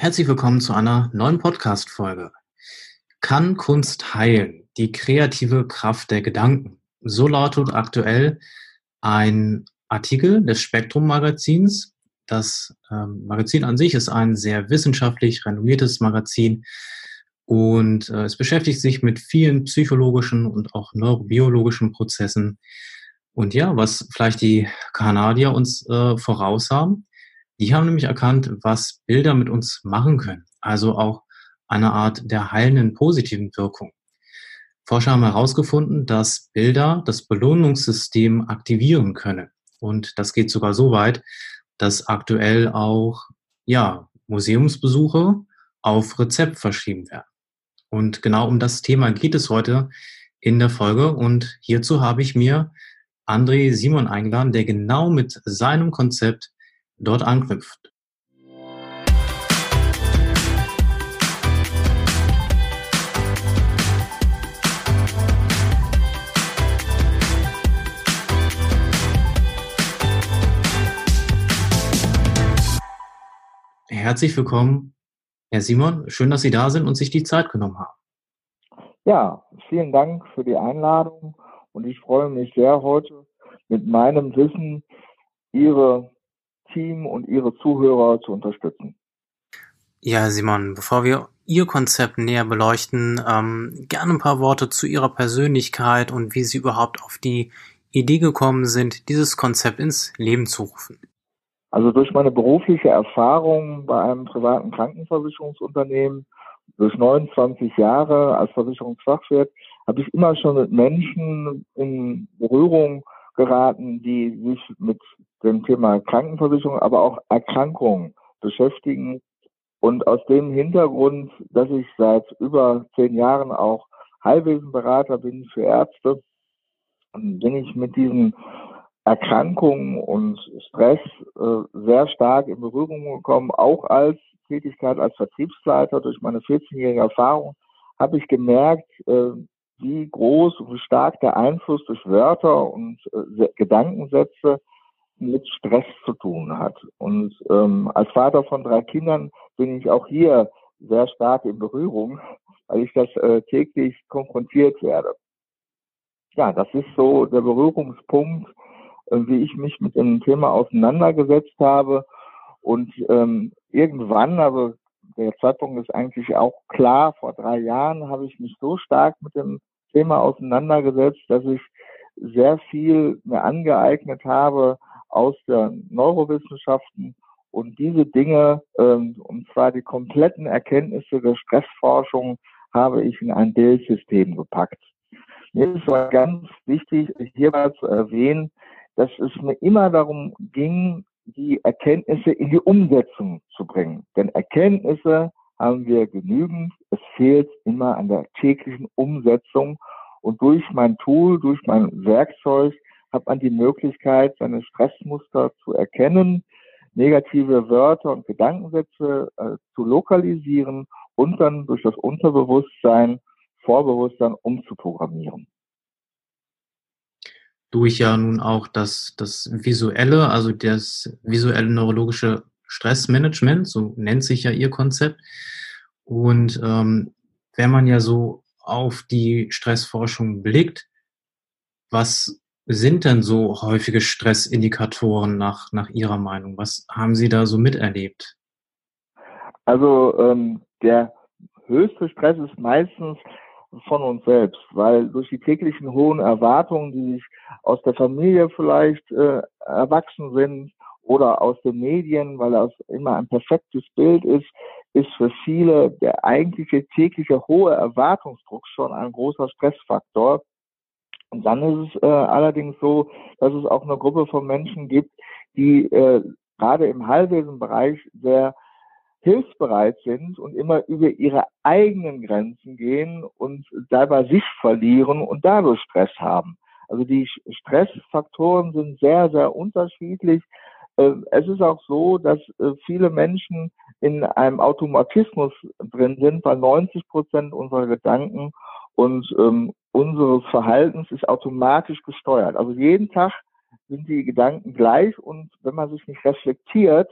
Herzlich willkommen zu einer neuen Podcast-Folge. Kann Kunst heilen? Die kreative Kraft der Gedanken. So lautet aktuell ein Artikel des Spektrum Magazins. Das ähm, Magazin an sich ist ein sehr wissenschaftlich renommiertes Magazin und äh, es beschäftigt sich mit vielen psychologischen und auch neurobiologischen Prozessen. Und ja, was vielleicht die Kanadier uns äh, voraus haben, die haben nämlich erkannt, was Bilder mit uns machen können. Also auch eine Art der heilenden positiven Wirkung. Forscher haben herausgefunden, dass Bilder das Belohnungssystem aktivieren können. Und das geht sogar so weit, dass aktuell auch, ja, Museumsbesuche auf Rezept verschrieben werden. Und genau um das Thema geht es heute in der Folge. Und hierzu habe ich mir André Simon eingeladen, der genau mit seinem Konzept dort anknüpft. Herzlich willkommen, Herr Simon. Schön, dass Sie da sind und sich die Zeit genommen haben. Ja, vielen Dank für die Einladung und ich freue mich sehr heute mit meinem Wissen Ihre Team und Ihre Zuhörer zu unterstützen. Ja, Simon, bevor wir Ihr Konzept näher beleuchten, ähm, gerne ein paar Worte zu Ihrer Persönlichkeit und wie Sie überhaupt auf die Idee gekommen sind, dieses Konzept ins Leben zu rufen. Also durch meine berufliche Erfahrung bei einem privaten Krankenversicherungsunternehmen, durch 29 Jahre als Versicherungsfachwirt, habe ich immer schon mit Menschen in Berührung geraten, die sich mit dem Thema Krankenversicherung, aber auch Erkrankungen beschäftigen. Und aus dem Hintergrund, dass ich seit über zehn Jahren auch Heilwesenberater bin für Ärzte, bin ich mit diesen Erkrankungen und Stress äh, sehr stark in Berührung gekommen, auch als Tätigkeit als Vertriebsleiter durch meine 14-jährige Erfahrung habe ich gemerkt, äh, wie groß und wie stark der Einfluss durch Wörter und äh, Gedankensätze mit Stress zu tun hat. Und ähm, als Vater von drei Kindern bin ich auch hier sehr stark in Berührung, weil ich das äh, täglich konfrontiert werde. Ja, das ist so der Berührungspunkt, äh, wie ich mich mit dem Thema auseinandergesetzt habe. Und ähm, irgendwann, also der Zeitpunkt ist eigentlich auch klar, vor drei Jahren habe ich mich so stark mit dem Thema auseinandergesetzt, dass ich sehr viel mir angeeignet habe aus den Neurowissenschaften und diese Dinge, ähm, und zwar die kompletten Erkenntnisse der Stressforschung, habe ich in ein Bildsystem gepackt. Mir ist aber ganz wichtig, hierbei zu erwähnen, dass es mir immer darum ging, die Erkenntnisse in die Umsetzung zu bringen. Denn Erkenntnisse haben wir genügend. Es fehlt immer an der täglichen Umsetzung. Und durch mein Tool, durch mein Werkzeug hat man die Möglichkeit, seine Stressmuster zu erkennen, negative Wörter und Gedankensätze äh, zu lokalisieren und dann durch das Unterbewusstsein, Vorbewusstsein umzuprogrammieren. Durch ja nun auch das, das visuelle, also das visuelle neurologische Stressmanagement, so nennt sich ja Ihr Konzept. Und ähm, wenn man ja so auf die Stressforschung blickt, was sind denn so häufige Stressindikatoren nach, nach Ihrer Meinung? Was haben Sie da so miterlebt? Also ähm, der höchste Stress ist meistens von uns selbst, weil durch die täglichen hohen Erwartungen, die sich aus der Familie vielleicht äh, erwachsen sind, oder aus den Medien, weil das immer ein perfektes Bild ist, ist für viele der eigentliche tägliche hohe Erwartungsdruck schon ein großer Stressfaktor. Und dann ist es äh, allerdings so, dass es auch eine Gruppe von Menschen gibt, die äh, gerade im Heilwesenbereich sehr hilfsbereit sind und immer über ihre eigenen Grenzen gehen und dabei sich verlieren und dadurch Stress haben. Also die Stressfaktoren sind sehr, sehr unterschiedlich. Ähm, es ist auch so, dass äh, viele Menschen in einem Automatismus drin sind, weil 90 Prozent unserer Gedanken und ähm, unseres Verhaltens ist automatisch gesteuert. Also jeden Tag sind die Gedanken gleich und wenn man sich nicht reflektiert,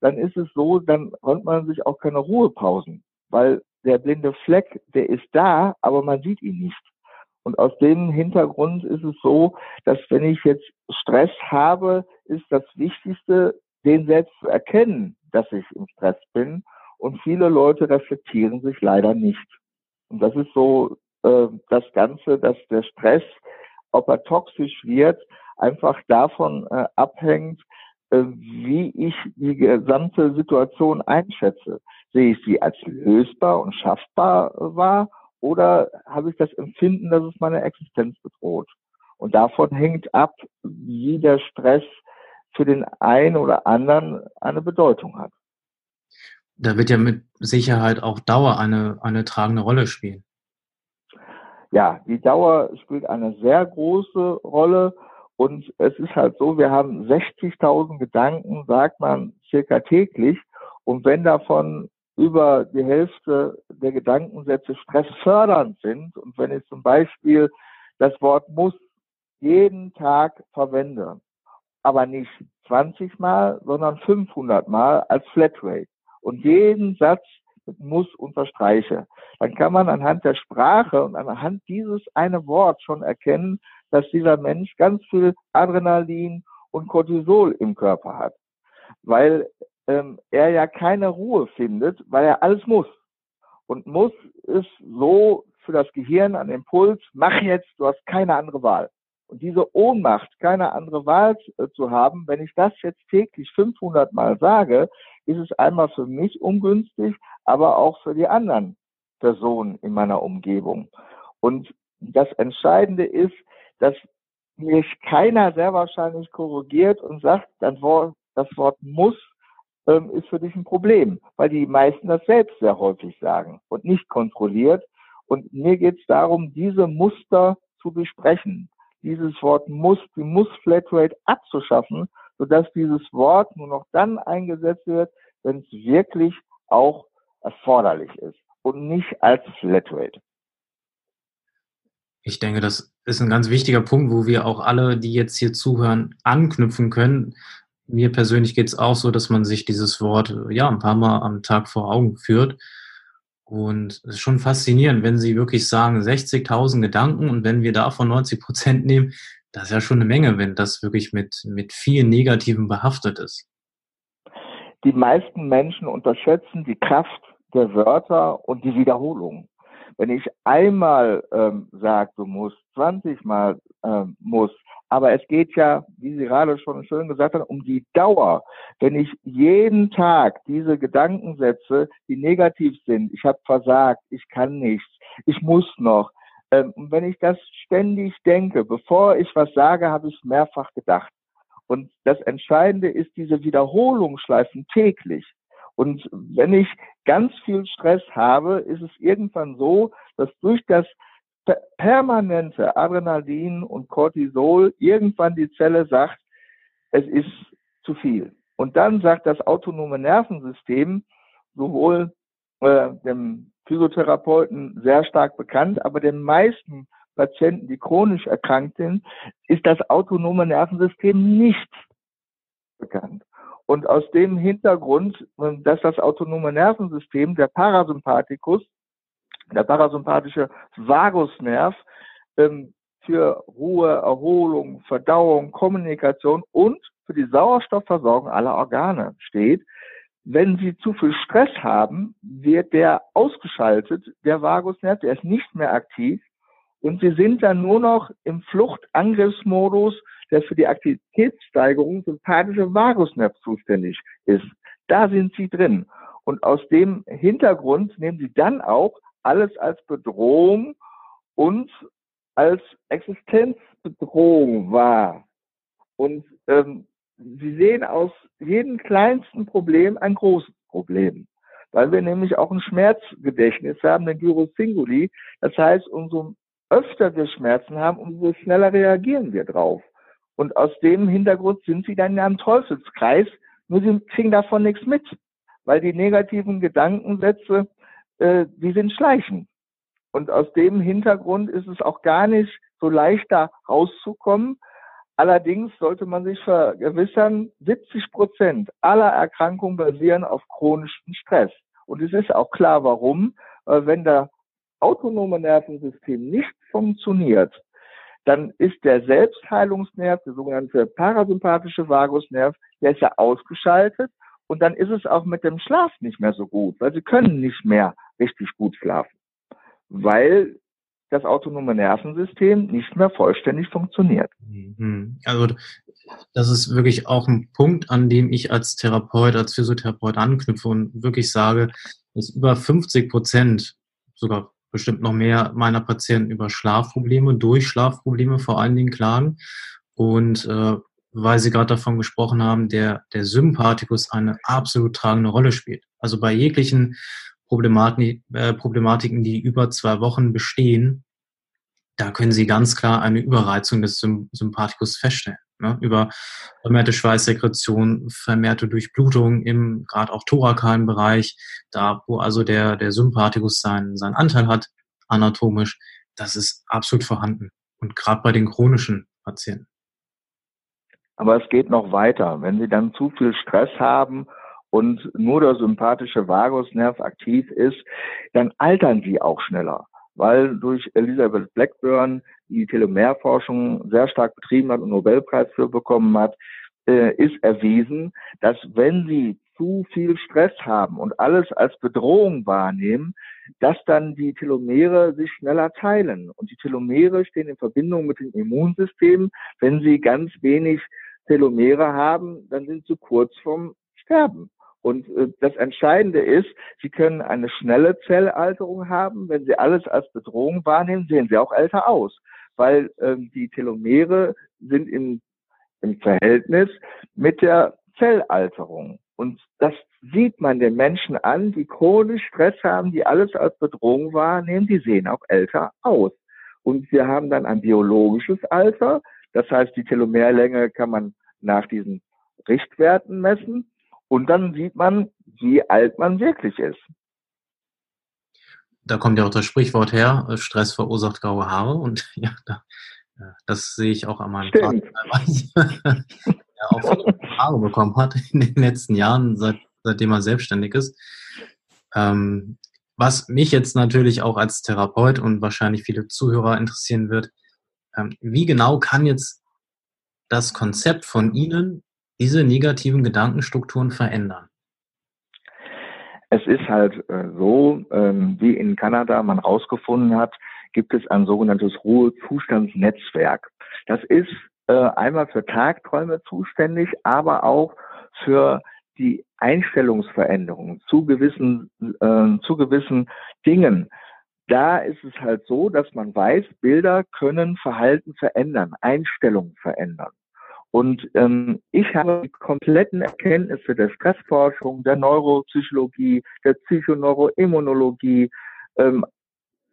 dann ist es so, dann räumt man sich auch keine Ruhepausen, weil der blinde Fleck, der ist da, aber man sieht ihn nicht. Und aus dem Hintergrund ist es so, dass wenn ich jetzt Stress habe, ist das Wichtigste, den selbst zu erkennen, dass ich im Stress bin. Und viele Leute reflektieren sich leider nicht. Und das ist so äh, das Ganze, dass der Stress, ob er toxisch wird, einfach davon äh, abhängt, äh, wie ich die gesamte Situation einschätze. Sehe ich sie als lösbar und schaffbar wahr oder habe ich das Empfinden, dass es meine Existenz bedroht? Und davon hängt ab, wie der Stress für den einen oder anderen eine Bedeutung hat. Da wird ja mit Sicherheit auch Dauer eine, eine tragende Rolle spielen. Ja, die Dauer spielt eine sehr große Rolle. Und es ist halt so, wir haben 60.000 Gedanken, sagt man, circa täglich. Und wenn davon über die Hälfte der Gedankensätze stressfördernd sind und wenn ich zum Beispiel das Wort muss jeden Tag verwende, aber nicht 20 Mal, sondern 500 Mal als Flatrate und jeden Satz mit muss unterstreiche, dann kann man anhand der Sprache und anhand dieses eine Wort schon erkennen, dass dieser Mensch ganz viel Adrenalin und Cortisol im Körper hat, weil ähm, er ja keine Ruhe findet, weil er alles muss. Und muss ist so für das Gehirn an Impuls, mach jetzt, du hast keine andere Wahl. Und diese Ohnmacht, keine andere Wahl äh, zu haben, wenn ich das jetzt täglich 500 Mal sage, ist es einmal für mich ungünstig, aber auch für die anderen Personen in meiner Umgebung. Und das Entscheidende ist, dass mich keiner sehr wahrscheinlich korrigiert und sagt, das Wort, das Wort muss ähm, ist für dich ein Problem, weil die meisten das selbst sehr häufig sagen und nicht kontrolliert. Und mir geht es darum, diese Muster zu besprechen, dieses Wort muss, die Muss-Flatrate abzuschaffen, sodass dieses Wort nur noch dann eingesetzt wird, wenn es wirklich auch erforderlich ist und nicht als Flatrate. Ich denke, das ist ein ganz wichtiger Punkt, wo wir auch alle, die jetzt hier zuhören, anknüpfen können. Mir persönlich geht es auch so, dass man sich dieses Wort ja ein paar Mal am Tag vor Augen führt. Und es ist schon faszinierend, wenn Sie wirklich sagen, 60.000 Gedanken und wenn wir davon 90 Prozent nehmen, das ist ja schon eine Menge, wenn das wirklich mit, mit vielen Negativen behaftet ist. Die meisten Menschen unterschätzen die Kraft der Wörter und die Wiederholung. Wenn ich einmal ähm, sage, du musst, 20 Mal ähm, muss, aber es geht ja, wie Sie gerade schon schön gesagt haben, um die Dauer. Wenn ich jeden Tag diese Gedankensätze, die negativ sind, ich habe versagt, ich kann nichts, ich muss noch, ähm, und wenn ich das ständig denke, bevor ich was sage, habe ich mehrfach gedacht. Und das Entscheidende ist diese Wiederholungsschleifen täglich. Und wenn ich ganz viel Stress habe, ist es irgendwann so, dass durch das permanente Adrenalin und Cortisol irgendwann die Zelle sagt, es ist zu viel. Und dann sagt das autonome Nervensystem, sowohl äh, dem Physiotherapeuten sehr stark bekannt, aber den meisten Patienten, die chronisch erkrankt sind, ist das autonome Nervensystem nicht bekannt. Und aus dem Hintergrund, dass das autonome Nervensystem, der Parasympathikus, der parasympathische Vagusnerv ähm, für Ruhe, Erholung, Verdauung, Kommunikation und für die Sauerstoffversorgung aller Organe steht. Wenn Sie zu viel Stress haben, wird der ausgeschaltet, der Vagusnerv, der ist nicht mehr aktiv und Sie sind dann nur noch im Fluchtangriffsmodus, der für die Aktivitätssteigerung sympathische Vagusnerv zuständig ist. Da sind Sie drin. Und aus dem Hintergrund nehmen Sie dann auch alles als Bedrohung und als Existenzbedrohung wahr. Und ähm, sie sehen aus jedem kleinsten Problem ein großes Problem, weil wir nämlich auch ein Schmerzgedächtnis haben, den Gyro Singuli. Das heißt, umso öfter wir Schmerzen haben, umso schneller reagieren wir drauf. Und aus dem Hintergrund sind sie dann in einem Teufelskreis, nur sie kriegen davon nichts mit, weil die negativen Gedankensätze äh, die sind schleichend. Und aus dem Hintergrund ist es auch gar nicht so leicht, da rauszukommen. Allerdings sollte man sich vergewissern, 70 Prozent aller Erkrankungen basieren auf chronischem Stress. Und es ist auch klar, warum. Wenn das autonome Nervensystem nicht funktioniert, dann ist der Selbstheilungsnerv, der sogenannte parasympathische Vagusnerv, der ist ja ausgeschaltet und dann ist es auch mit dem Schlaf nicht mehr so gut, weil sie können nicht mehr richtig gut schlafen, weil das autonome Nervensystem nicht mehr vollständig funktioniert. Mhm. Also das ist wirklich auch ein Punkt, an dem ich als Therapeut, als Physiotherapeut anknüpfe und wirklich sage, dass über 50 Prozent, sogar bestimmt noch mehr meiner Patienten über Schlafprobleme, durch Schlafprobleme vor allen Dingen klagen. Und äh, weil Sie gerade davon gesprochen haben, der, der Sympathikus eine absolut tragende Rolle spielt. Also bei jeglichen Problematik, äh, Problematiken, die über zwei Wochen bestehen, da können Sie ganz klar eine Überreizung des Sympathikus feststellen. Ne? Über vermehrte Schweißsekretion, vermehrte Durchblutung im gerade auch thorakalen Bereich, da wo also der, der Sympathikus seinen, seinen Anteil hat, anatomisch, das ist absolut vorhanden. Und gerade bei den chronischen Patienten. Aber es geht noch weiter. Wenn Sie dann zu viel Stress haben und nur der sympathische Vagusnerv aktiv ist, dann altern Sie auch schneller weil durch Elisabeth Blackburn die Telomerforschung sehr stark betrieben hat und Nobelpreis für bekommen hat, äh, ist erwiesen, dass wenn Sie zu viel Stress haben und alles als Bedrohung wahrnehmen, dass dann die Telomere sich schneller teilen. Und die Telomere stehen in Verbindung mit dem Immunsystem. Wenn Sie ganz wenig Telomere haben, dann sind Sie kurz vorm Sterben. Und äh, das Entscheidende ist, Sie können eine schnelle Zellalterung haben. Wenn Sie alles als Bedrohung wahrnehmen, sehen Sie auch älter aus, weil ähm, die Telomere sind im, im Verhältnis mit der Zellalterung. Und das sieht man den Menschen an, die chronisch Stress haben, die alles als Bedrohung wahrnehmen, die sehen auch älter aus. Und wir haben dann ein biologisches Alter. Das heißt, die Telomerlänge kann man nach diesen Richtwerten messen. Und dann sieht man, wie alt man wirklich ist. Da kommt ja auch das Sprichwort her, äh, Stress verursacht graue Haare. Und ja, da, das sehe ich auch an meinem Stimmt. Vater, der auch viele Haare bekommen hat in den letzten Jahren, seit, seitdem er selbstständig ist. Ähm, was mich jetzt natürlich auch als Therapeut und wahrscheinlich viele Zuhörer interessieren wird, ähm, wie genau kann jetzt das Konzept von Ihnen diese negativen Gedankenstrukturen verändern? Es ist halt äh, so, ähm, wie in Kanada man herausgefunden hat, gibt es ein sogenanntes Ruhezustandsnetzwerk. Das ist äh, einmal für Tagträume zuständig, aber auch für die Einstellungsveränderungen zu gewissen, äh, zu gewissen Dingen. Da ist es halt so, dass man weiß, Bilder können Verhalten verändern, Einstellungen verändern. Und ähm, ich habe die kompletten Erkenntnisse der Stressforschung, der Neuropsychologie, der Psychoneuroimmunologie ähm,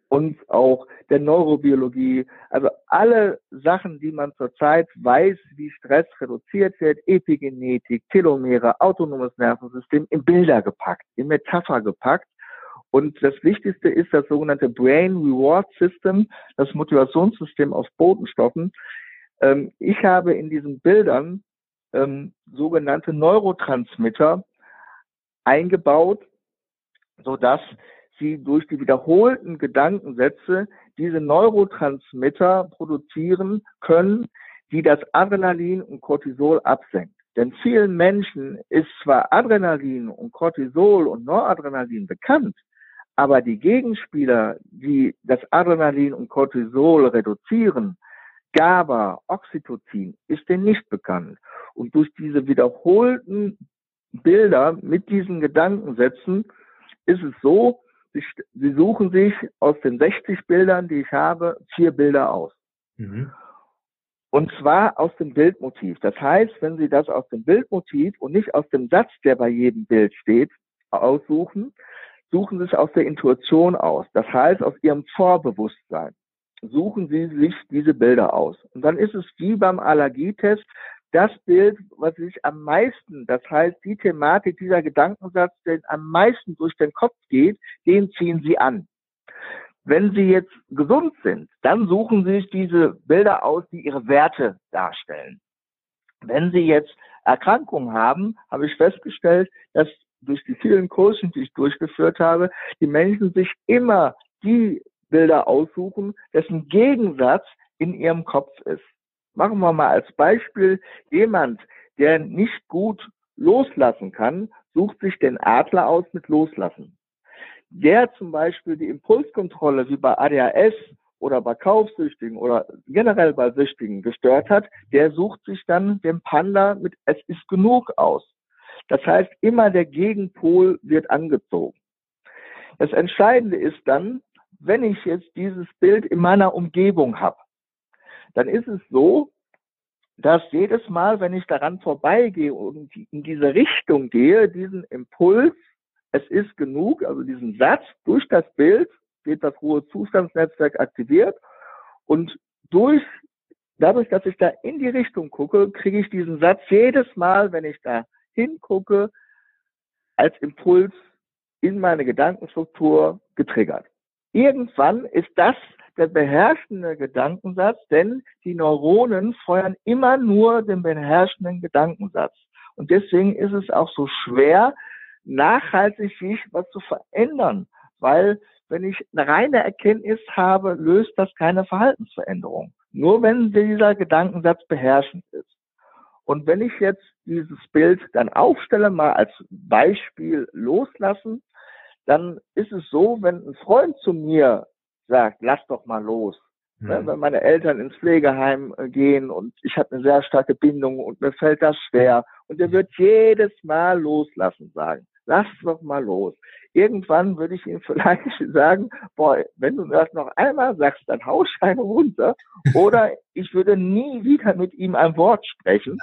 und auch der Neurobiologie, also alle Sachen, die man zurzeit weiß, wie Stress reduziert wird, Epigenetik, Telomere, autonomes Nervensystem, in Bilder gepackt, in Metapher gepackt. Und das Wichtigste ist das sogenannte Brain Reward System, das Motivationssystem aus Botenstoffen. Ähm, ich habe in diesen Bildern ähm, sogenannte Neurotransmitter eingebaut, so dass sie durch die wiederholten Gedankensätze diese Neurotransmitter produzieren können, die das Adrenalin und Cortisol absenkt. Denn vielen Menschen ist zwar Adrenalin und Cortisol und Noradrenalin bekannt, aber die Gegenspieler, die das Adrenalin und Cortisol reduzieren, GABA, Oxytocin ist denen nicht bekannt. Und durch diese wiederholten Bilder mit diesen Gedankensätzen ist es so, sie, suchen sich aus den 60 Bildern, die ich habe, vier Bilder aus. Mhm. Und zwar aus dem Bildmotiv. Das heißt, wenn Sie das aus dem Bildmotiv und nicht aus dem Satz, der bei jedem Bild steht, aussuchen, suchen Sie es aus der Intuition aus. Das heißt, aus Ihrem Vorbewusstsein suchen Sie sich diese Bilder aus. Und dann ist es wie beim Allergietest, das Bild, was sich am meisten, das heißt die Thematik, dieser Gedankensatz, der am meisten durch den Kopf geht, den ziehen Sie an. Wenn Sie jetzt gesund sind, dann suchen Sie sich diese Bilder aus, die Ihre Werte darstellen. Wenn Sie jetzt Erkrankungen haben, habe ich festgestellt, dass durch die vielen Kursen, die ich durchgeführt habe, die Menschen sich immer die Bilder aussuchen, dessen Gegensatz in ihrem Kopf ist. Machen wir mal als Beispiel jemand, der nicht gut loslassen kann, sucht sich den Adler aus mit Loslassen. Der zum Beispiel die Impulskontrolle wie bei ADHS oder bei Kaufsüchtigen oder generell bei Süchtigen gestört hat, der sucht sich dann den Panda mit Es ist genug aus. Das heißt, immer der Gegenpol wird angezogen. Das Entscheidende ist dann, wenn ich jetzt dieses Bild in meiner Umgebung habe, dann ist es so, dass jedes Mal, wenn ich daran vorbeigehe und in diese Richtung gehe, diesen Impuls, es ist genug, also diesen Satz durch das Bild wird das Ruhezustandsnetzwerk aktiviert und durch dadurch, dass ich da in die Richtung gucke, kriege ich diesen Satz jedes Mal, wenn ich da hingucke, als Impuls in meine Gedankenstruktur getriggert. Irgendwann ist das der beherrschende Gedankensatz, denn die Neuronen feuern immer nur den beherrschenden Gedankensatz. Und deswegen ist es auch so schwer, nachhaltig sich was zu verändern, weil wenn ich eine reine Erkenntnis habe, löst das keine Verhaltensveränderung. Nur wenn dieser Gedankensatz beherrschend ist. Und wenn ich jetzt dieses Bild dann aufstelle, mal als Beispiel loslassen, dann ist es so, wenn ein Freund zu mir sagt, lass doch mal los. Mhm. Wenn meine Eltern ins Pflegeheim äh, gehen und ich habe eine sehr starke Bindung und mir fällt das schwer und der wird jedes Mal loslassen sagen. Lass doch mal los. Irgendwann würde ich ihm vielleicht sagen, boah, wenn du das noch einmal sagst, dann hau Scheine runter. Oder ich würde nie wieder mit ihm ein Wort sprechen.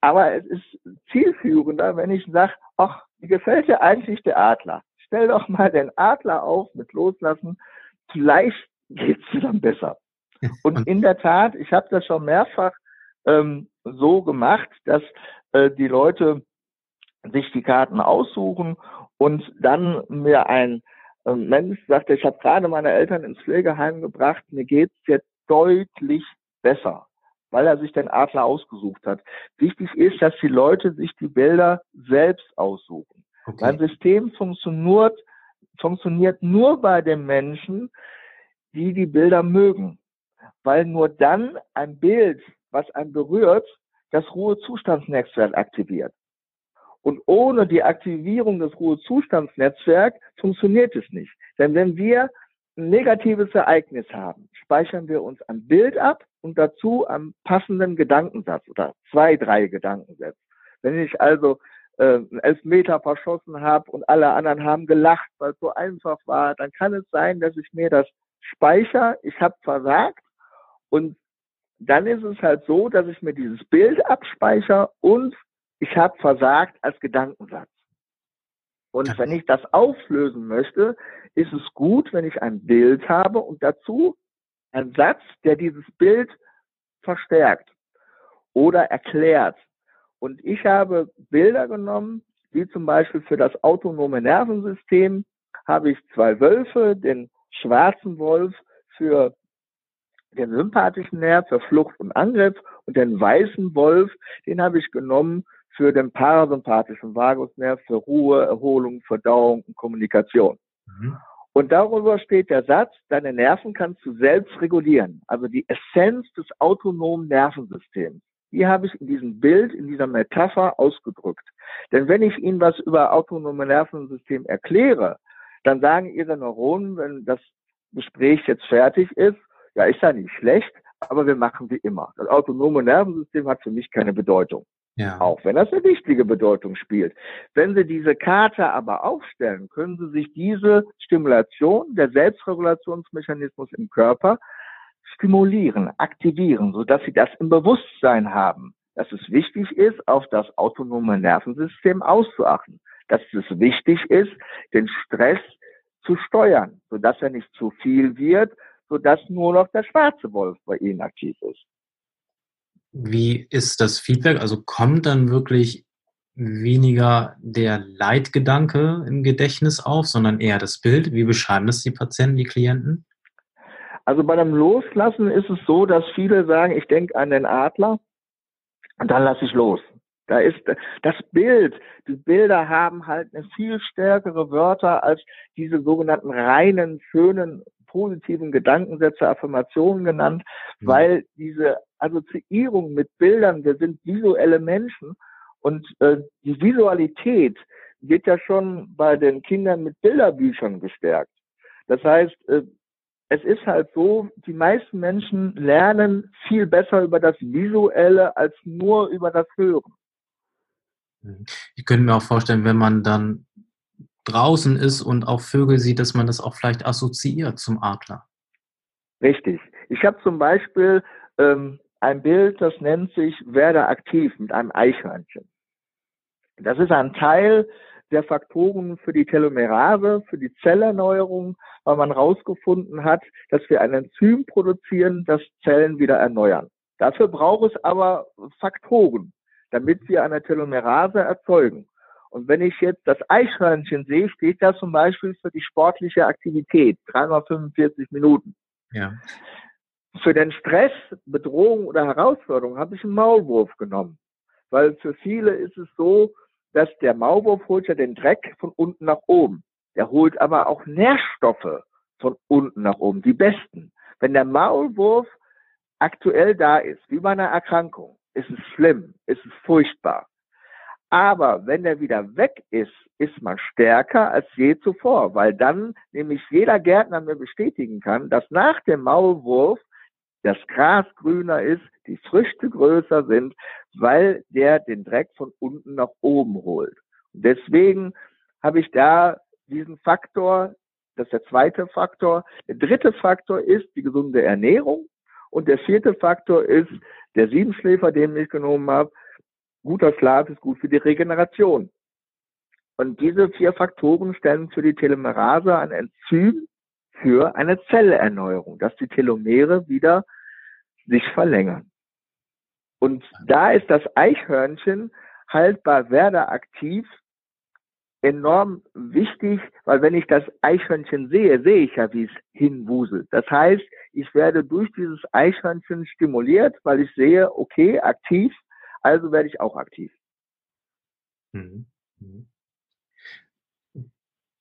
Aber es ist zielführender, wenn ich sage, ach, wie gefällt dir eigentlich der Adler? Stell doch mal den Adler auf mit Loslassen vielleicht geht es dann besser. Und in der Tat, ich habe das schon mehrfach ähm, so gemacht, dass äh, die Leute sich die Karten aussuchen und dann mir ein äh, Mensch sagte, ich habe gerade meine Eltern ins Pflegeheim gebracht, mir geht's jetzt deutlich besser, weil er sich den Adler ausgesucht hat. Wichtig ist, dass die Leute sich die Bilder selbst aussuchen. Okay. Mein System funktioniert funktioniert nur bei den Menschen, die die Bilder mögen. Weil nur dann ein Bild, was einen berührt, das Ruhezustandsnetzwerk aktiviert. Und ohne die Aktivierung des Ruhezustandsnetzwerks funktioniert es nicht. Denn wenn wir ein negatives Ereignis haben, speichern wir uns ein Bild ab und dazu einen passenden Gedankensatz oder zwei, drei Gedankensätze. Wenn ich also äh, einen Elfmeter verschossen habe und alle anderen haben gelacht, weil es so einfach war, dann kann es sein, dass ich mir das speichere, ich habe versagt und dann ist es halt so, dass ich mir dieses Bild abspeichere und ich habe versagt als Gedankensatz. Und wenn ich das auflösen möchte, ist es gut, wenn ich ein Bild habe und dazu einen Satz, der dieses Bild verstärkt oder erklärt. Und ich habe Bilder genommen, wie zum Beispiel für das autonome Nervensystem habe ich zwei Wölfe, den schwarzen Wolf für den sympathischen Nerv, für Flucht und Angriff und den weißen Wolf, den habe ich genommen für den parasympathischen Vagusnerv, für Ruhe, Erholung, Verdauung und Kommunikation. Mhm. Und darüber steht der Satz, deine Nerven kannst du selbst regulieren. Also die Essenz des autonomen Nervensystems die habe ich in diesem Bild, in dieser Metapher ausgedrückt. Denn wenn ich Ihnen was über autonome Nervensystem erkläre, dann sagen Ihre Neuronen, wenn das Gespräch jetzt fertig ist, ja, ist ja nicht schlecht, aber wir machen wie immer. Das autonome Nervensystem hat für mich keine Bedeutung. Ja. Auch wenn das eine wichtige Bedeutung spielt. Wenn Sie diese Karte aber aufstellen, können Sie sich diese Stimulation, der Selbstregulationsmechanismus im Körper, stimulieren, aktivieren, so dass sie das im Bewusstsein haben, dass es wichtig ist, auf das autonome Nervensystem auszuachten, dass es wichtig ist, den Stress zu steuern, so dass er nicht zu viel wird, so dass nur noch der schwarze Wolf bei ihnen aktiv ist. Wie ist das Feedback? Also kommt dann wirklich weniger der Leitgedanke im Gedächtnis auf, sondern eher das Bild? Wie beschreiben das die Patienten, die Klienten? Also bei einem Loslassen ist es so, dass viele sagen, ich denke an den Adler und dann lasse ich los. Da ist das Bild, die Bilder haben halt eine viel stärkere Wörter als diese sogenannten reinen, schönen, positiven Gedankensätze, Affirmationen genannt, mhm. weil diese Assoziierung mit Bildern, wir sind visuelle Menschen und äh, die Visualität wird ja schon bei den Kindern mit Bilderbüchern gestärkt. Das heißt, äh, es ist halt so, die meisten Menschen lernen viel besser über das Visuelle als nur über das Hören. Mhm. Ich könnte mir auch vorstellen, wenn man dann draußen ist und auch Vögel sieht, dass man das auch vielleicht assoziiert zum Adler. Richtig. Ich habe zum Beispiel ähm, ein Bild, das nennt sich Werde aktiv mit einem Eichhörnchen. Das ist ein Teil der Faktoren für die Telomerase, für die Zellerneuerung, weil man herausgefunden hat, dass wir ein Enzym produzieren, das Zellen wieder erneuern. Dafür braucht es aber Faktoren damit wir eine Telomerase erzeugen. Und wenn ich jetzt das Eichhörnchen sehe, steht das zum Beispiel für die sportliche Aktivität, dreimal 45 Minuten. Ja. Für den Stress, Bedrohung oder Herausforderung habe ich einen Maulwurf genommen. Weil für viele ist es so, dass der Maulwurf holt ja den Dreck von unten nach oben. Der holt aber auch Nährstoffe von unten nach oben, die besten. Wenn der Maulwurf aktuell da ist, wie bei einer Erkrankung, ist es schlimm, ist es furchtbar. Aber wenn er wieder weg ist, ist man stärker als je zuvor, weil dann nämlich jeder Gärtner mir bestätigen kann, dass nach dem Maulwurf das Gras grüner ist, die Früchte größer sind, weil der den Dreck von unten nach oben holt. Und deswegen habe ich da diesen Faktor, das ist der zweite Faktor. Der dritte Faktor ist die gesunde Ernährung. Und der vierte Faktor ist der Siebenschläfer, den ich genommen habe, guter Schlaf ist gut für die Regeneration. Und diese vier Faktoren stellen für die Telomerase ein Enzym für eine Zellerneuerung, dass die Telomere wieder sich verlängern. Und da ist das Eichhörnchen halt bei Werder aktiv enorm wichtig, weil wenn ich das Eichhörnchen sehe, sehe ich ja, wie es hinwuselt. Das heißt, ich werde durch dieses Eichhörnchen stimuliert, weil ich sehe, okay, aktiv, also werde ich auch aktiv. Mhm. Mhm.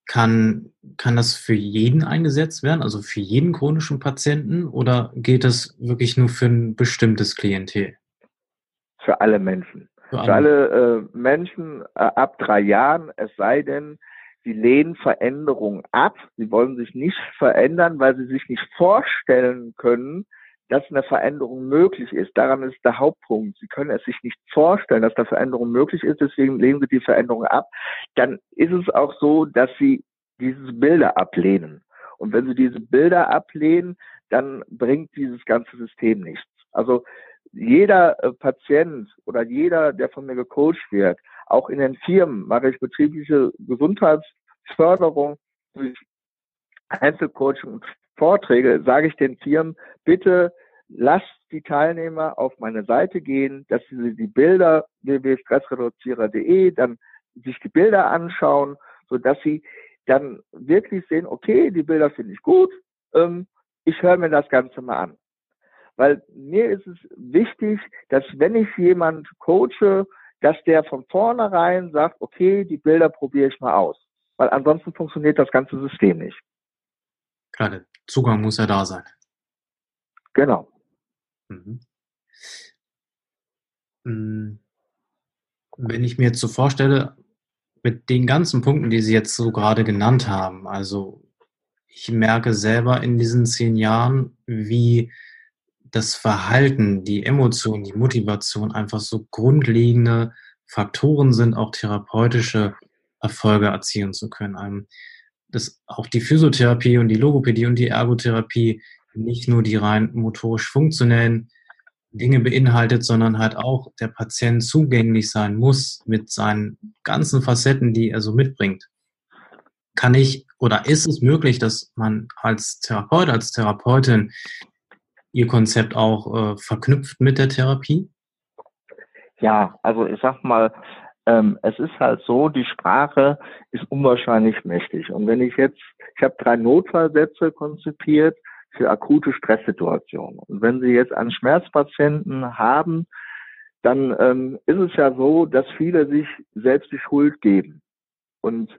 Kann, kann das für jeden eingesetzt werden, also für jeden chronischen Patienten, oder geht das wirklich nur für ein bestimmtes Klientel? Für alle Menschen. Für alle, für alle äh, Menschen äh, ab drei Jahren, es sei denn, sie lehnen Veränderungen ab. Sie wollen sich nicht verändern, weil sie sich nicht vorstellen können, dass eine Veränderung möglich ist. Daran ist der Hauptpunkt. Sie können es sich nicht vorstellen, dass da Veränderung möglich ist, deswegen lehnen sie die Veränderung ab. Dann ist es auch so, dass sie diese Bilder ablehnen. Und wenn sie diese Bilder ablehnen, dann bringt dieses ganze System nichts. Also jeder äh, Patient oder jeder, der von mir gecoacht wird, auch in den Firmen mache ich betriebliche Gesundheitsförderung durch Einzelcoaching und Vorträge, sage ich den Firmen, bitte lasst die Teilnehmer auf meine Seite gehen, dass sie die Bilder www.stressreduzierer.de dann sich die Bilder anschauen, so dass sie dann wirklich sehen, okay, die Bilder finde ich gut, ähm, ich höre mir das Ganze mal an. Weil mir ist es wichtig, dass wenn ich jemand coache, dass der von vornherein sagt, okay, die Bilder probiere ich mal aus. Weil ansonsten funktioniert das ganze System nicht. Der Zugang muss ja da sein. Genau. Mhm. Mm. Wenn ich mir jetzt so vorstelle, mit den ganzen Punkten, die Sie jetzt so gerade genannt haben, also ich merke selber in diesen zehn Jahren, wie das Verhalten, die Emotion, die Motivation einfach so grundlegende Faktoren sind, auch therapeutische Erfolge erzielen zu können. Dass auch die Physiotherapie und die Logopädie und die Ergotherapie nicht nur die rein motorisch funktionellen Dinge beinhaltet, sondern halt auch der Patient zugänglich sein muss mit seinen ganzen Facetten, die er so mitbringt. Kann ich oder ist es möglich, dass man als Therapeut, als Therapeutin Ihr Konzept auch äh, verknüpft mit der Therapie? Ja, also ich sag mal, ähm, es ist halt so, die Sprache ist unwahrscheinlich mächtig. Und wenn ich jetzt, ich habe drei Notfallsätze konzipiert für akute Stresssituationen. Und wenn Sie jetzt einen Schmerzpatienten haben, dann ähm, ist es ja so, dass viele sich selbst die Schuld geben. Und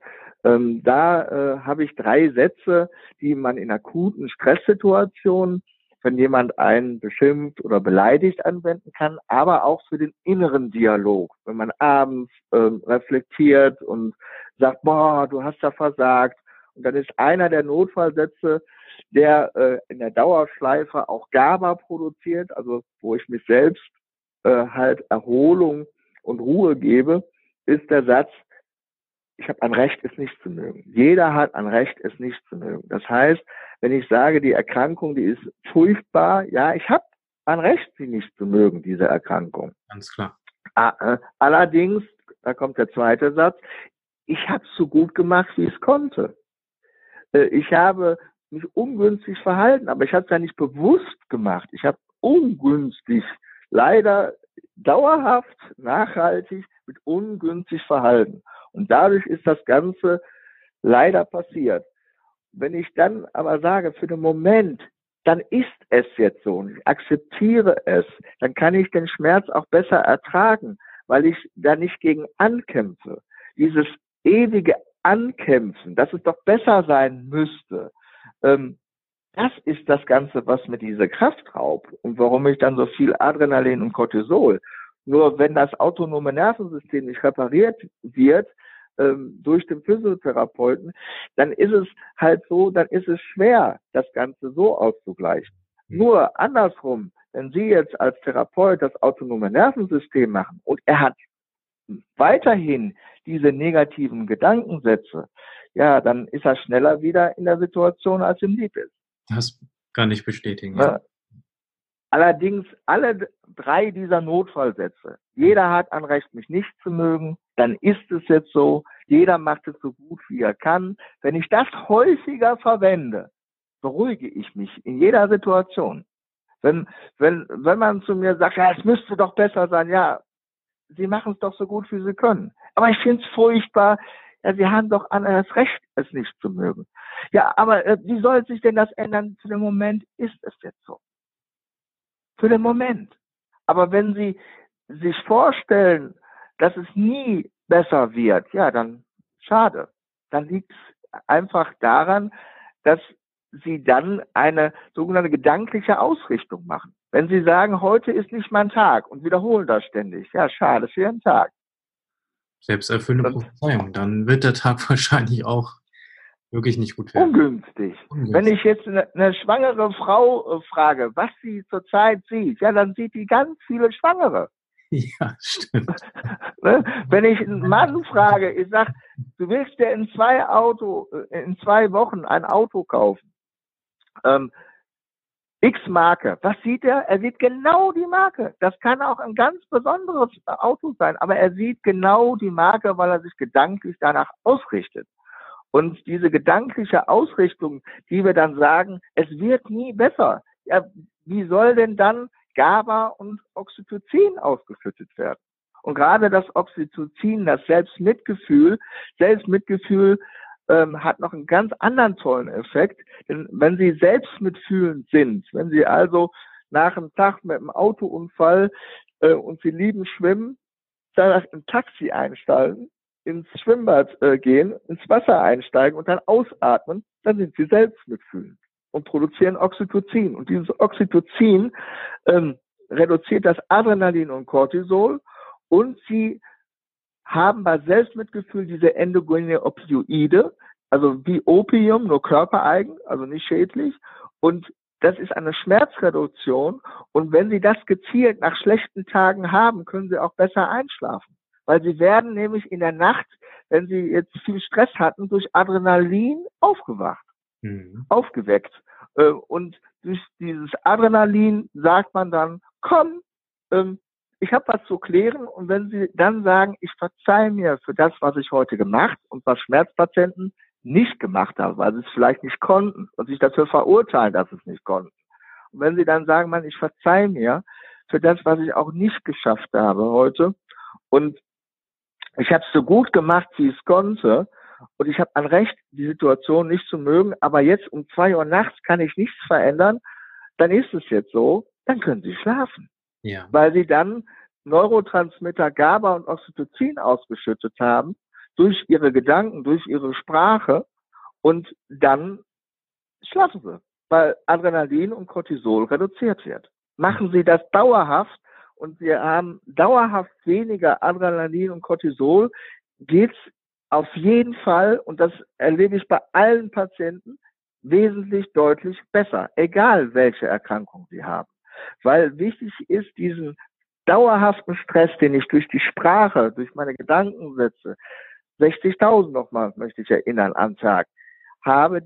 ähm, da äh, habe ich drei Sätze, die man in akuten Stresssituationen, wenn jemand einen beschimpft oder beleidigt, anwenden kann, aber auch für den inneren Dialog. Wenn man abends ähm, reflektiert und sagt, boah, du hast da versagt. Und dann ist einer der Notfallsätze, der äh, in der Dauerschleife auch GABA produziert, also wo ich mich selbst äh, halt Erholung und Ruhe gebe, ist der Satz, ich habe ein Recht, es nicht zu mögen. Jeder hat ein Recht, es nicht zu mögen. Das heißt, wenn ich sage, die Erkrankung, die ist furchtbar, ja, ich habe ein Recht, sie nicht zu mögen, diese Erkrankung. Ganz klar. Äh, allerdings, da kommt der zweite Satz, ich habe es so gut gemacht, wie ich es konnte. Äh, ich habe mich ungünstig verhalten, aber ich habe es ja nicht bewusst gemacht. Ich habe ungünstig, leider dauerhaft, nachhaltig mit ungünstig verhalten. Und dadurch ist das Ganze leider passiert. Wenn ich dann aber sage, für den Moment, dann ist es jetzt so und ich akzeptiere es, dann kann ich den Schmerz auch besser ertragen, weil ich da nicht gegen ankämpfe. Dieses ewige Ankämpfen, dass es doch besser sein müsste, ähm, das ist das Ganze, was mir diese Kraft raubt und warum ich dann so viel Adrenalin und Cortisol. Nur wenn das autonome Nervensystem nicht repariert wird ähm, durch den Physiotherapeuten, dann ist es halt so, dann ist es schwer, das Ganze so auszugleichen. Mhm. Nur andersrum, wenn Sie jetzt als Therapeut das autonome Nervensystem machen und er hat weiterhin diese negativen Gedankensätze, ja, dann ist er schneller wieder in der Situation, als ihm lieb ist. Das kann ich bestätigen. Ja. Allerdings alle drei dieser Notfallsätze. Jeder hat ein Recht, mich nicht zu mögen. Dann ist es jetzt so. Jeder macht es so gut, wie er kann. Wenn ich das häufiger verwende, beruhige ich mich in jeder Situation. Wenn, wenn, wenn man zu mir sagt, ja, es müsste doch besser sein, ja, Sie machen es doch so gut, wie Sie können. Aber ich finde es furchtbar. Ja, Sie haben doch das Recht, es nicht zu mögen. Ja, aber äh, wie soll sich denn das ändern? Für den Moment ist es jetzt so. Für den Moment. Aber wenn Sie sich vorstellen, dass es nie besser wird, ja, dann schade. Dann liegt es einfach daran, dass Sie dann eine sogenannte gedankliche Ausrichtung machen. Wenn Sie sagen, heute ist nicht mein Tag und wiederholen das ständig, ja, schade für Ihren Tag. Selbsterfüllende Prophezeiung, dann wird der Tag wahrscheinlich auch wirklich nicht gut werden. Ungünstig. Ungünstig. Wenn ich jetzt eine, eine schwangere Frau äh, frage, was sie zurzeit sieht, ja, dann sieht die ganz viele Schwangere. Ja, stimmt. ne? Wenn ich einen Mann frage, ich sag, du willst dir in zwei Auto, äh, in zwei Wochen ein Auto kaufen. Ähm, X-Marke. Was sieht er? Er sieht genau die Marke. Das kann auch ein ganz besonderes Auto sein, aber er sieht genau die Marke, weil er sich gedanklich danach ausrichtet. Und diese gedankliche Ausrichtung, die wir dann sagen, es wird nie besser. Ja, wie soll denn dann GABA und Oxytocin ausgeschüttet werden? Und gerade das Oxytocin, das Selbstmitgefühl, Selbstmitgefühl ähm, hat noch einen ganz anderen tollen Effekt. Denn wenn Sie selbst mitfühlend sind, wenn Sie also nach einem Tag mit einem Autounfall äh, und Sie lieben Schwimmen, dann ein Taxi einsteigen, ins Schwimmbad äh, gehen, ins Wasser einsteigen und dann ausatmen, dann sind Sie selbst mitfühlend und produzieren Oxytocin. Und dieses Oxytocin ähm, reduziert das Adrenalin und Cortisol und Sie haben bei Selbstmitgefühl diese endogene Opioide, also wie Opium, nur körpereigen, also nicht schädlich. Und das ist eine Schmerzreduktion. Und wenn Sie das gezielt nach schlechten Tagen haben, können Sie auch besser einschlafen. Weil Sie werden nämlich in der Nacht, wenn Sie jetzt viel Stress hatten, durch Adrenalin aufgewacht, mhm. aufgeweckt. Äh, und durch dieses Adrenalin sagt man dann, komm, ähm, ich habe was zu klären und wenn Sie dann sagen, ich verzeihe mir für das, was ich heute gemacht und was Schmerzpatienten nicht gemacht haben, weil sie es vielleicht nicht konnten und sich dafür verurteilen, dass sie es nicht konnten. Und wenn Sie dann sagen, man, ich verzeihe mir für das, was ich auch nicht geschafft habe heute und ich habe es so gut gemacht, wie ich es konnte und ich habe ein Recht, die Situation nicht zu mögen, aber jetzt um zwei Uhr nachts kann ich nichts verändern, dann ist es jetzt so, dann können Sie schlafen. Ja. Weil Sie dann Neurotransmitter GABA und Oxytocin ausgeschüttet haben durch Ihre Gedanken, durch Ihre Sprache und dann schlafen Sie, weil Adrenalin und Cortisol reduziert wird. Machen Sie das dauerhaft und Sie haben dauerhaft weniger Adrenalin und Cortisol, geht's auf jeden Fall, und das erlebe ich bei allen Patienten, wesentlich deutlich besser, egal welche Erkrankung sie haben. Weil wichtig ist, diesen dauerhaften Stress, den ich durch die Sprache, durch meine Gedankensätze, 60.000 nochmal möchte ich erinnern am Tag, habe,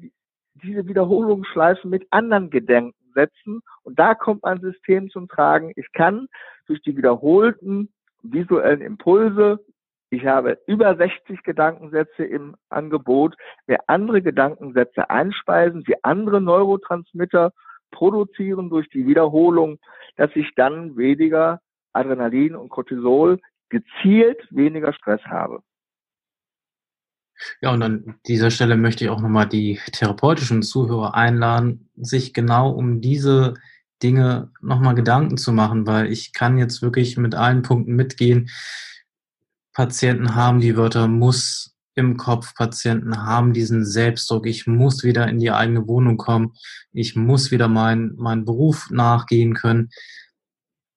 diese Wiederholungsschleifen mit anderen Gedankensätzen und da kommt mein System zum Tragen. Ich kann durch die wiederholten visuellen Impulse ich habe über 60 Gedankensätze im Angebot, mir andere Gedankensätze einspeisen, die andere Neurotransmitter produzieren durch die Wiederholung, dass ich dann weniger Adrenalin und Cortisol gezielt weniger Stress habe. Ja, und an dieser Stelle möchte ich auch nochmal die therapeutischen Zuhörer einladen, sich genau um diese Dinge nochmal Gedanken zu machen, weil ich kann jetzt wirklich mit allen Punkten mitgehen. Patienten haben die Wörter muss im Kopf. Patienten haben diesen Selbstdruck. Ich muss wieder in die eigene Wohnung kommen. Ich muss wieder meinen mein Beruf nachgehen können.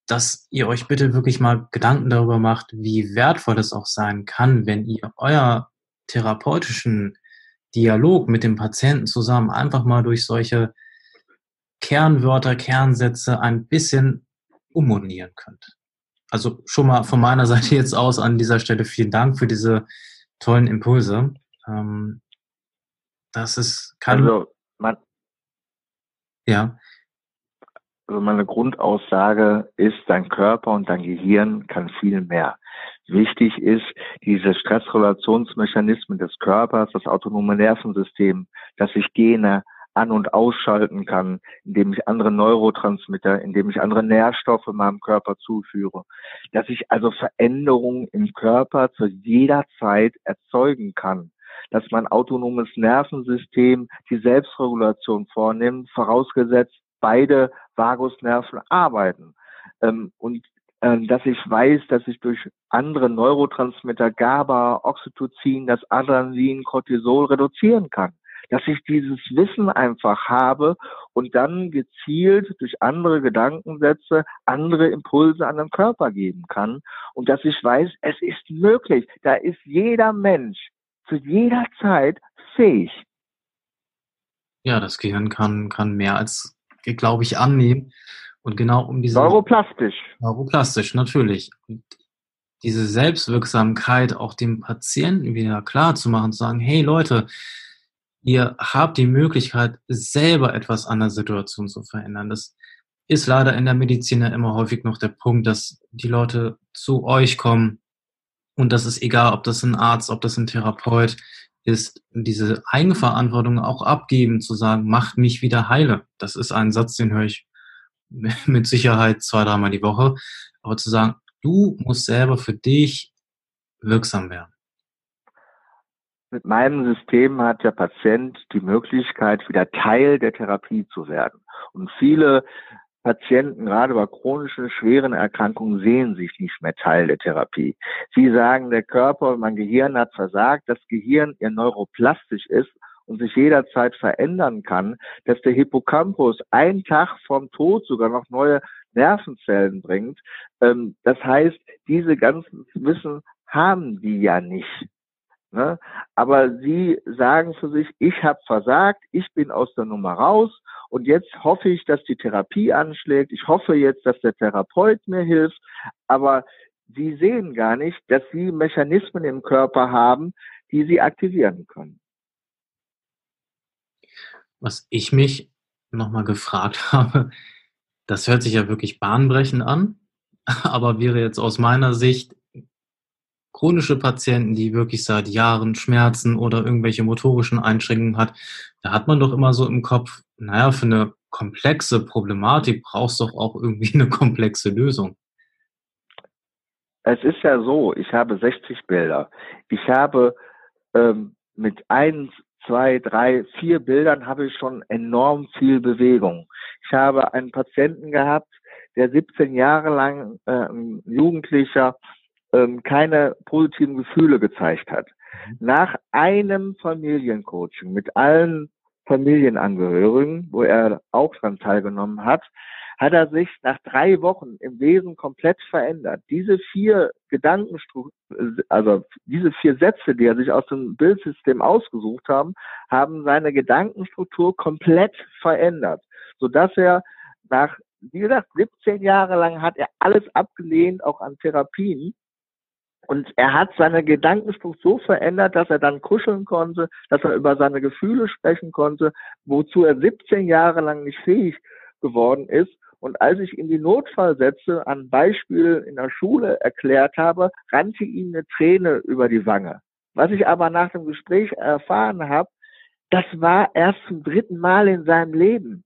Dass ihr euch bitte wirklich mal Gedanken darüber macht, wie wertvoll es auch sein kann, wenn ihr euer therapeutischen Dialog mit dem Patienten zusammen einfach mal durch solche Kernwörter, Kernsätze ein bisschen ummonieren könnt. Also schon mal von meiner Seite jetzt aus an dieser Stelle vielen Dank für diese tollen Impulse. Ähm, das ist kann. Also, man, ja. Also meine Grundaussage ist, dein Körper und dein Gehirn kann viel mehr. Wichtig ist, diese Stressrelationsmechanismen des Körpers, das autonome Nervensystem, dass ich Gene, an- und ausschalten kann, indem ich andere Neurotransmitter, indem ich andere Nährstoffe meinem Körper zuführe. Dass ich also Veränderungen im Körper zu jeder Zeit erzeugen kann. Dass mein autonomes Nervensystem die Selbstregulation vornimmt, vorausgesetzt beide Vagusnerven arbeiten. Ähm, und ähm, dass ich weiß, dass ich durch andere Neurotransmitter, GABA, Oxytocin, das Adrenalin, Cortisol reduzieren kann dass ich dieses Wissen einfach habe und dann gezielt durch andere Gedankensätze andere Impulse an den Körper geben kann und dass ich weiß, es ist möglich. Da ist jeder Mensch zu jeder Zeit fähig. Ja, das Gehirn kann, kann mehr als, glaube ich, annehmen. Und genau um diese. Neuroplastisch. Neuroplastisch, natürlich. Und diese Selbstwirksamkeit auch dem Patienten wieder klar zu machen, zu sagen, hey Leute, ihr habt die Möglichkeit, selber etwas an der Situation zu verändern. Das ist leider in der Medizin ja immer häufig noch der Punkt, dass die Leute zu euch kommen und das ist egal, ob das ein Arzt, ob das ein Therapeut ist, diese Eigenverantwortung auch abgeben, zu sagen, macht mich wieder heile. Das ist ein Satz, den höre ich mit Sicherheit zwei, dreimal die Woche. Aber zu sagen, du musst selber für dich wirksam werden. Mit meinem System hat der Patient die Möglichkeit, wieder Teil der Therapie zu werden. Und viele Patienten, gerade bei chronischen, schweren Erkrankungen, sehen sich nicht mehr Teil der Therapie. Sie sagen, der Körper und mein Gehirn hat versagt, das Gehirn ihr neuroplastisch ist und sich jederzeit verändern kann, dass der Hippocampus einen Tag vom Tod sogar noch neue Nervenzellen bringt. Ähm, das heißt, diese ganzen Wissen haben die ja nicht. Ne? Aber sie sagen für sich, ich habe versagt, ich bin aus der Nummer raus und jetzt hoffe ich, dass die Therapie anschlägt. Ich hoffe jetzt, dass der Therapeut mir hilft. Aber sie sehen gar nicht, dass sie Mechanismen im Körper haben, die sie aktivieren können. Was ich mich nochmal gefragt habe, das hört sich ja wirklich bahnbrechend an, aber wäre jetzt aus meiner Sicht chronische Patienten, die wirklich seit Jahren Schmerzen oder irgendwelche motorischen Einschränkungen hat, da hat man doch immer so im Kopf, naja, für eine komplexe Problematik brauchst du doch auch irgendwie eine komplexe Lösung. Es ist ja so, ich habe 60 Bilder. Ich habe ähm, mit eins, zwei, drei, vier Bildern habe ich schon enorm viel Bewegung. Ich habe einen Patienten gehabt, der 17 Jahre lang äh, ein Jugendlicher ähm, keine positiven Gefühle gezeigt hat. Mhm. Nach einem Familiencoaching mit allen Familienangehörigen, wo er auch dran teilgenommen hat, hat er sich nach drei Wochen im Wesen komplett verändert. Diese vier Gedankenstrukturen, also diese vier Sätze, die er sich aus dem Bildsystem ausgesucht haben, haben seine Gedankenstruktur komplett verändert, sodass er nach, wie gesagt, 17 Jahre lang hat er alles abgelehnt, auch an Therapien. Und er hat seine Gedankenstruktur so verändert, dass er dann kuscheln konnte, dass er über seine Gefühle sprechen konnte, wozu er 17 Jahre lang nicht fähig geworden ist. Und als ich ihm die Notfallsätze an Beispiel in der Schule erklärt habe, rannte ihm eine Träne über die Wange. Was ich aber nach dem Gespräch erfahren habe, das war erst zum dritten Mal in seinem Leben.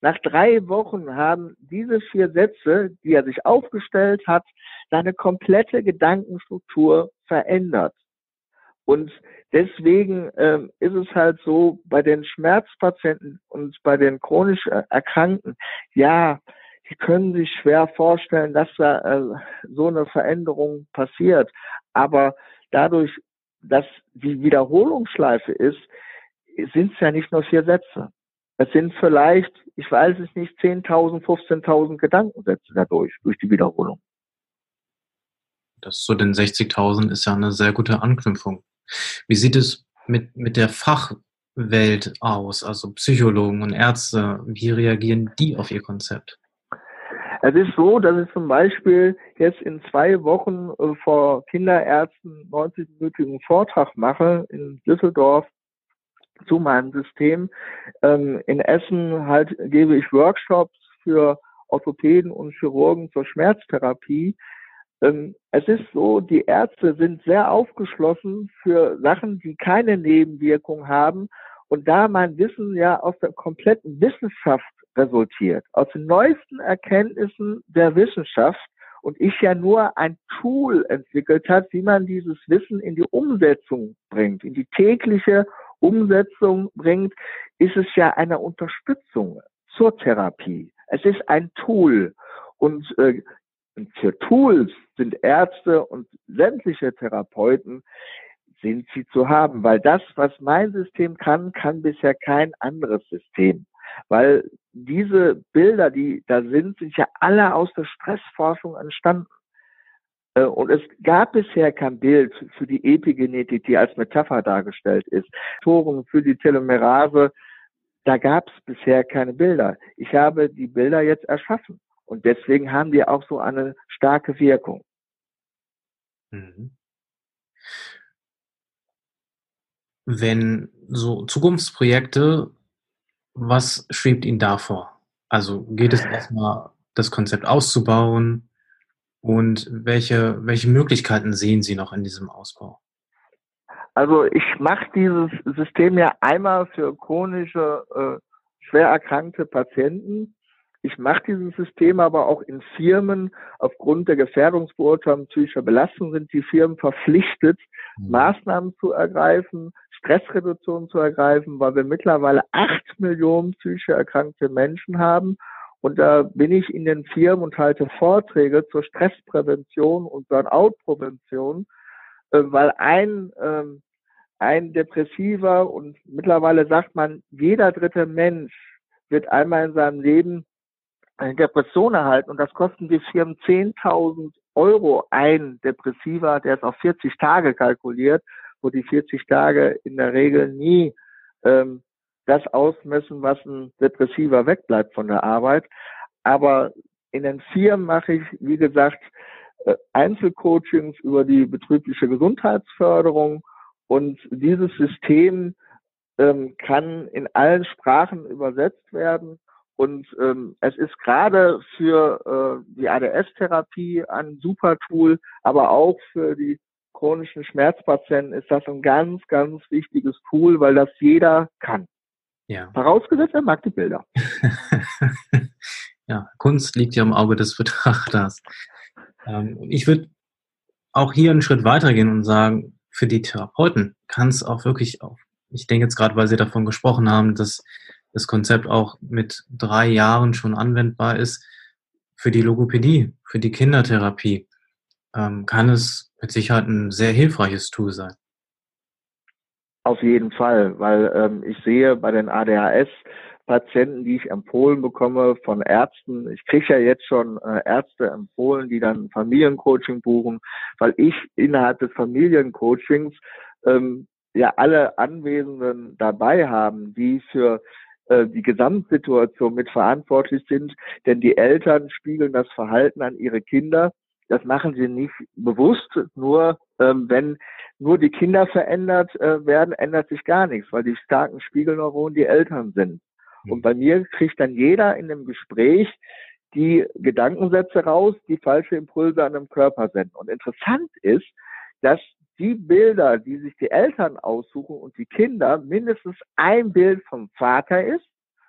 Nach drei Wochen haben diese vier Sätze, die er sich aufgestellt hat, seine komplette Gedankenstruktur verändert. Und deswegen ähm, ist es halt so, bei den Schmerzpatienten und bei den chronisch Erkrankten, ja, die können sich schwer vorstellen, dass da äh, so eine Veränderung passiert. Aber dadurch, dass die Wiederholungsschleife ist, sind es ja nicht nur vier Sätze. Es sind vielleicht, ich weiß es nicht, 10.000, 15.000 Gedankensätze dadurch, durch die Wiederholung. Das zu den 60.000 ist ja eine sehr gute Anknüpfung. Wie sieht es mit, mit der Fachwelt aus, also Psychologen und Ärzte? Wie reagieren die auf Ihr Konzept? Es ist so, dass ich zum Beispiel jetzt in zwei Wochen äh, vor Kinderärzten 90-minütigen Vortrag mache in Düsseldorf zu meinem System. Ähm, in Essen halt gebe ich Workshops für Orthopäden und Chirurgen zur Schmerztherapie. Ähm, es ist so, die Ärzte sind sehr aufgeschlossen für Sachen, die keine Nebenwirkung haben. Und da mein Wissen ja aus der kompletten Wissenschaft resultiert, aus den neuesten Erkenntnissen der Wissenschaft, und ich ja nur ein Tool entwickelt hat, wie man dieses Wissen in die Umsetzung bringt, in die tägliche Umsetzung bringt, ist es ja eine Unterstützung zur Therapie. Es ist ein Tool. Und äh, für Tools sind Ärzte und sämtliche Therapeuten sind sie zu haben, weil das, was mein System kann, kann bisher kein anderes System. Weil diese Bilder, die da sind, sind ja alle aus der Stressforschung entstanden. Äh, und es gab bisher kein Bild für die Epigenetik, die als Metapher dargestellt ist. Toren für die Telomerase, da gab es bisher keine Bilder. Ich habe die Bilder jetzt erschaffen. Und deswegen haben die auch so eine starke Wirkung. Mhm. Wenn so Zukunftsprojekte, was schwebt Ihnen da vor? Also geht es erstmal, das Konzept auszubauen? Und welche, welche Möglichkeiten sehen Sie noch in diesem Ausbau? Also ich mache dieses System ja einmal für chronische, äh, schwer erkrankte Patienten ich mache dieses System aber auch in Firmen. Aufgrund der Gefährdungsbeurteilung psychischer Belastung sind die Firmen verpflichtet, mhm. Maßnahmen zu ergreifen, Stressreduktion zu ergreifen, weil wir mittlerweile acht Millionen psychisch erkrankte Menschen haben. Und da bin ich in den Firmen und halte Vorträge zur Stressprävention und Burnout-Prävention, äh, weil ein, ähm, ein Depressiver und mittlerweile sagt man, jeder dritte Mensch wird einmal in seinem Leben eine Depression erhalten. Und das kosten die Firmen 10.000 Euro. Ein Depressiva, der ist auf 40 Tage kalkuliert, wo die 40 Tage in der Regel nie ähm, das ausmessen, was ein Depressiver wegbleibt von der Arbeit. Aber in den Firmen mache ich, wie gesagt, äh, Einzelcoachings über die betriebliche Gesundheitsförderung und dieses System ähm, kann in allen Sprachen übersetzt werden und ähm, es ist gerade für äh, die ADS-Therapie ein super Tool, aber auch für die chronischen Schmerzpatienten ist das ein ganz, ganz wichtiges Tool, weil das jeder kann. Ja. Vorausgesetzt, er mag die Bilder. ja, Kunst liegt ja im Auge des Betrachters. Ähm, ich würde auch hier einen Schritt weitergehen und sagen, für die Therapeuten kann es auch wirklich auch, ich denke jetzt gerade, weil Sie davon gesprochen haben, dass das Konzept auch mit drei Jahren schon anwendbar ist, für die Logopädie, für die Kindertherapie, ähm, kann es mit Sicherheit ein sehr hilfreiches Tool sein. Auf jeden Fall, weil ähm, ich sehe bei den ADHS Patienten, die ich empfohlen bekomme von Ärzten. Ich kriege ja jetzt schon äh, Ärzte empfohlen, die dann Familiencoaching buchen, weil ich innerhalb des Familiencoachings ähm, ja alle Anwesenden dabei haben, die für äh, die Gesamtsituation mitverantwortlich sind. Denn die Eltern spiegeln das Verhalten an ihre Kinder. Das machen sie nicht bewusst, nur ähm, wenn nur die Kinder verändert äh, werden, ändert sich gar nichts, weil die starken Spiegelneuronen die Eltern sind. Und bei mir kriegt dann jeder in einem Gespräch die Gedankensätze raus, die falsche Impulse an dem Körper senden. Und interessant ist, dass die Bilder, die sich die Eltern aussuchen und die Kinder, mindestens ein Bild vom Vater ist.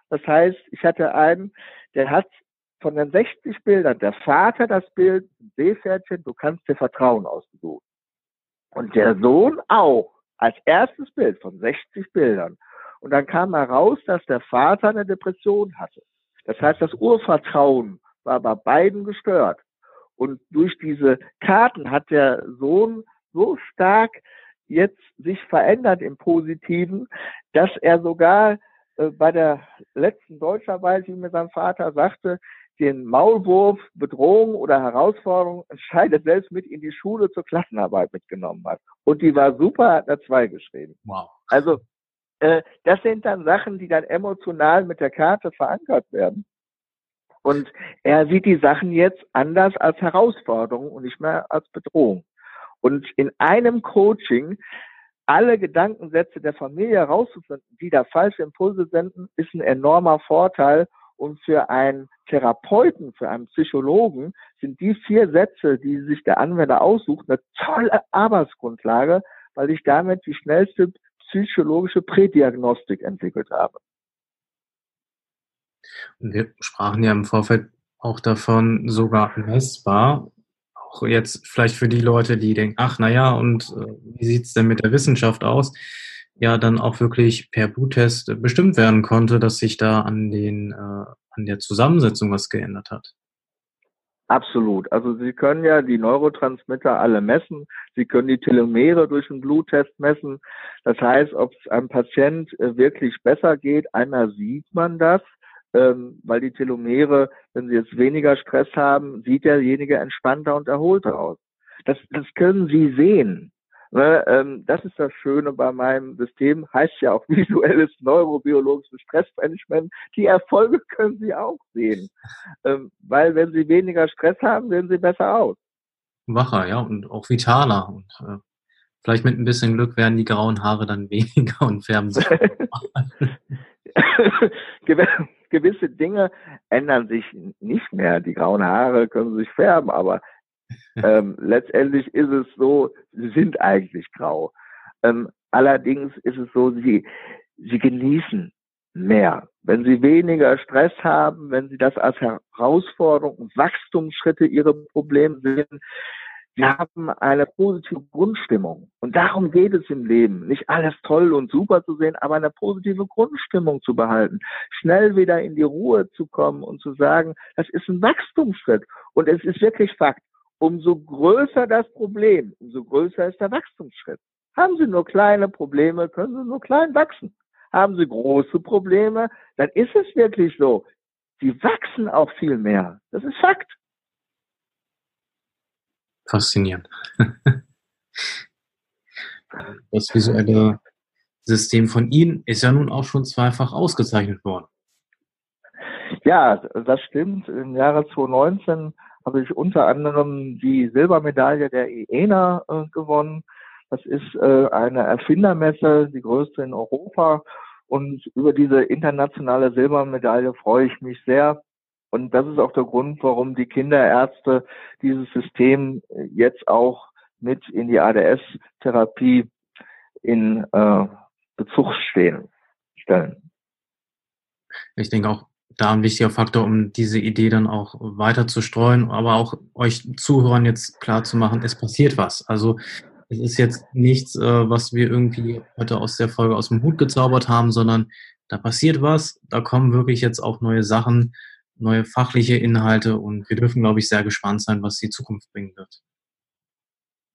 Das heißt, ich hatte einen, der hat von den 60 Bildern der Vater das Bild, Seepferdchen, du kannst dir Vertrauen ausgesucht. Und der Sohn auch, als erstes Bild von 60 Bildern. Und dann kam heraus, dass der Vater eine Depression hatte. Das heißt, das Urvertrauen war bei beiden gestört. Und durch diese Karten hat der Sohn so stark jetzt sich verändert im Positiven, dass er sogar äh, bei der letzten Deutscharbeit, wie mir sein Vater sagte, den Maulwurf, Bedrohung oder Herausforderung entscheidet selbst mit in die Schule zur Klassenarbeit mitgenommen hat. Und die war super, hat er zwei geschrieben. Wow. Also äh, das sind dann Sachen, die dann emotional mit der Karte verankert werden. Und er sieht die Sachen jetzt anders als Herausforderung und nicht mehr als Bedrohung. Und in einem Coaching alle Gedankensätze der Familie herauszufinden, die da falsche Impulse senden, ist ein enormer Vorteil. Und für einen Therapeuten, für einen Psychologen sind die vier Sätze, die sich der Anwender aussucht, eine tolle Arbeitsgrundlage, weil ich damit die schnellste psychologische Prädiagnostik entwickelt habe. Und wir sprachen ja im Vorfeld auch davon, sogar messbar. Auch jetzt vielleicht für die Leute, die denken, ach naja, und äh, wie sieht es denn mit der Wissenschaft aus? Ja, dann auch wirklich per Bluttest bestimmt werden konnte, dass sich da an den, äh, an der Zusammensetzung was geändert hat. Absolut. Also Sie können ja die Neurotransmitter alle messen. Sie können die Telomere durch einen Bluttest messen. Das heißt, ob es einem Patient äh, wirklich besser geht, einmal sieht man das, ähm, weil die Telomere, wenn sie jetzt weniger Stress haben, sieht derjenige entspannter und erholter aus. Das, das können Sie sehen. Ne, ähm, das ist das Schöne bei meinem System, heißt ja auch visuelles neurobiologisches Stressmanagement. Die Erfolge können Sie auch sehen, ähm, weil wenn Sie weniger Stress haben, sehen Sie besser aus. Wacher, ja, und auch vitaler. Und äh, vielleicht mit ein bisschen Glück werden die grauen Haare dann weniger und färben sich. Gewisse Dinge ändern sich nicht mehr. Die grauen Haare können sich färben, aber ähm, letztendlich ist es so, sie sind eigentlich grau. Ähm, allerdings ist es so, sie, sie genießen mehr. Wenn sie weniger Stress haben, wenn sie das als Herausforderung, Wachstumsschritte ihre Probleme sehen, sie haben eine positive Grundstimmung. Und darum geht es im Leben. Nicht alles toll und super zu sehen, aber eine positive Grundstimmung zu behalten. Schnell wieder in die Ruhe zu kommen und zu sagen, das ist ein Wachstumsschritt. Und es ist wirklich Fakt umso größer das Problem, umso größer ist der Wachstumsschritt. Haben Sie nur kleine Probleme, können Sie nur klein wachsen. Haben Sie große Probleme, dann ist es wirklich so. Sie wachsen auch viel mehr. Das ist Fakt. Faszinierend. Das visuelle System von Ihnen ist ja nun auch schon zweifach ausgezeichnet worden. Ja, das stimmt. Im Jahre 2019 habe ich unter anderem die Silbermedaille der IENA äh, gewonnen. Das ist äh, eine Erfindermesse, die größte in Europa. Und über diese internationale Silbermedaille freue ich mich sehr. Und das ist auch der Grund, warum die Kinderärzte dieses System jetzt auch mit in die ADS-Therapie in äh, Bezug stehen, stellen. Ich denke auch, da ein wichtiger Faktor, um diese Idee dann auch weiter zu streuen, aber auch euch Zuhörern jetzt klar zu machen, es passiert was. Also es ist jetzt nichts, äh, was wir irgendwie heute aus der Folge aus dem Hut gezaubert haben, sondern da passiert was, da kommen wirklich jetzt auch neue Sachen, neue fachliche Inhalte und wir dürfen, glaube ich, sehr gespannt sein, was die Zukunft bringen wird.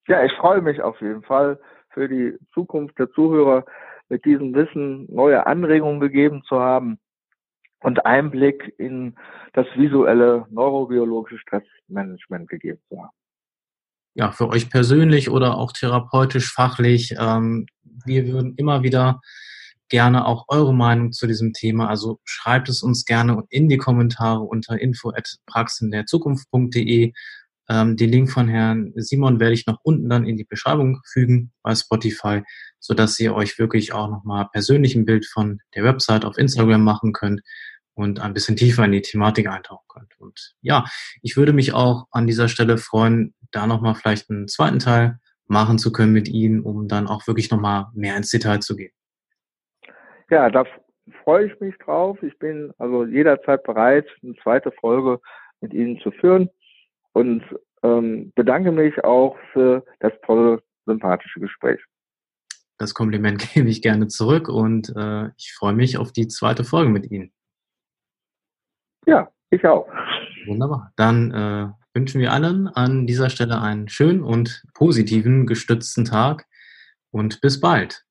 Ja, ich freue mich auf jeden Fall für die Zukunft der Zuhörer mit diesem Wissen neue Anregungen gegeben zu haben und Einblick in das visuelle neurobiologische Stressmanagement gegeben zu haben. Ja, für euch persönlich oder auch therapeutisch, fachlich. Ähm, wir würden immer wieder gerne auch eure Meinung zu diesem Thema. Also schreibt es uns gerne in die Kommentare unter info@praxinderzukunft.de. Ähm, den Link von Herrn Simon werde ich noch unten dann in die Beschreibung fügen bei Spotify, so dass ihr euch wirklich auch nochmal persönlich ein Bild von der Website auf Instagram machen könnt und ein bisschen tiefer in die Thematik eintauchen könnt. Und ja, ich würde mich auch an dieser Stelle freuen, da nochmal vielleicht einen zweiten Teil machen zu können mit Ihnen, um dann auch wirklich nochmal mehr ins Detail zu gehen. Ja, da freue ich mich drauf. Ich bin also jederzeit bereit, eine zweite Folge mit Ihnen zu führen und ähm, bedanke mich auch für das tolle, sympathische Gespräch. Das Kompliment gebe ich gerne zurück und äh, ich freue mich auf die zweite Folge mit Ihnen. Ja, ich auch. Wunderbar. Dann äh, wünschen wir allen an dieser Stelle einen schönen und positiven, gestützten Tag und bis bald.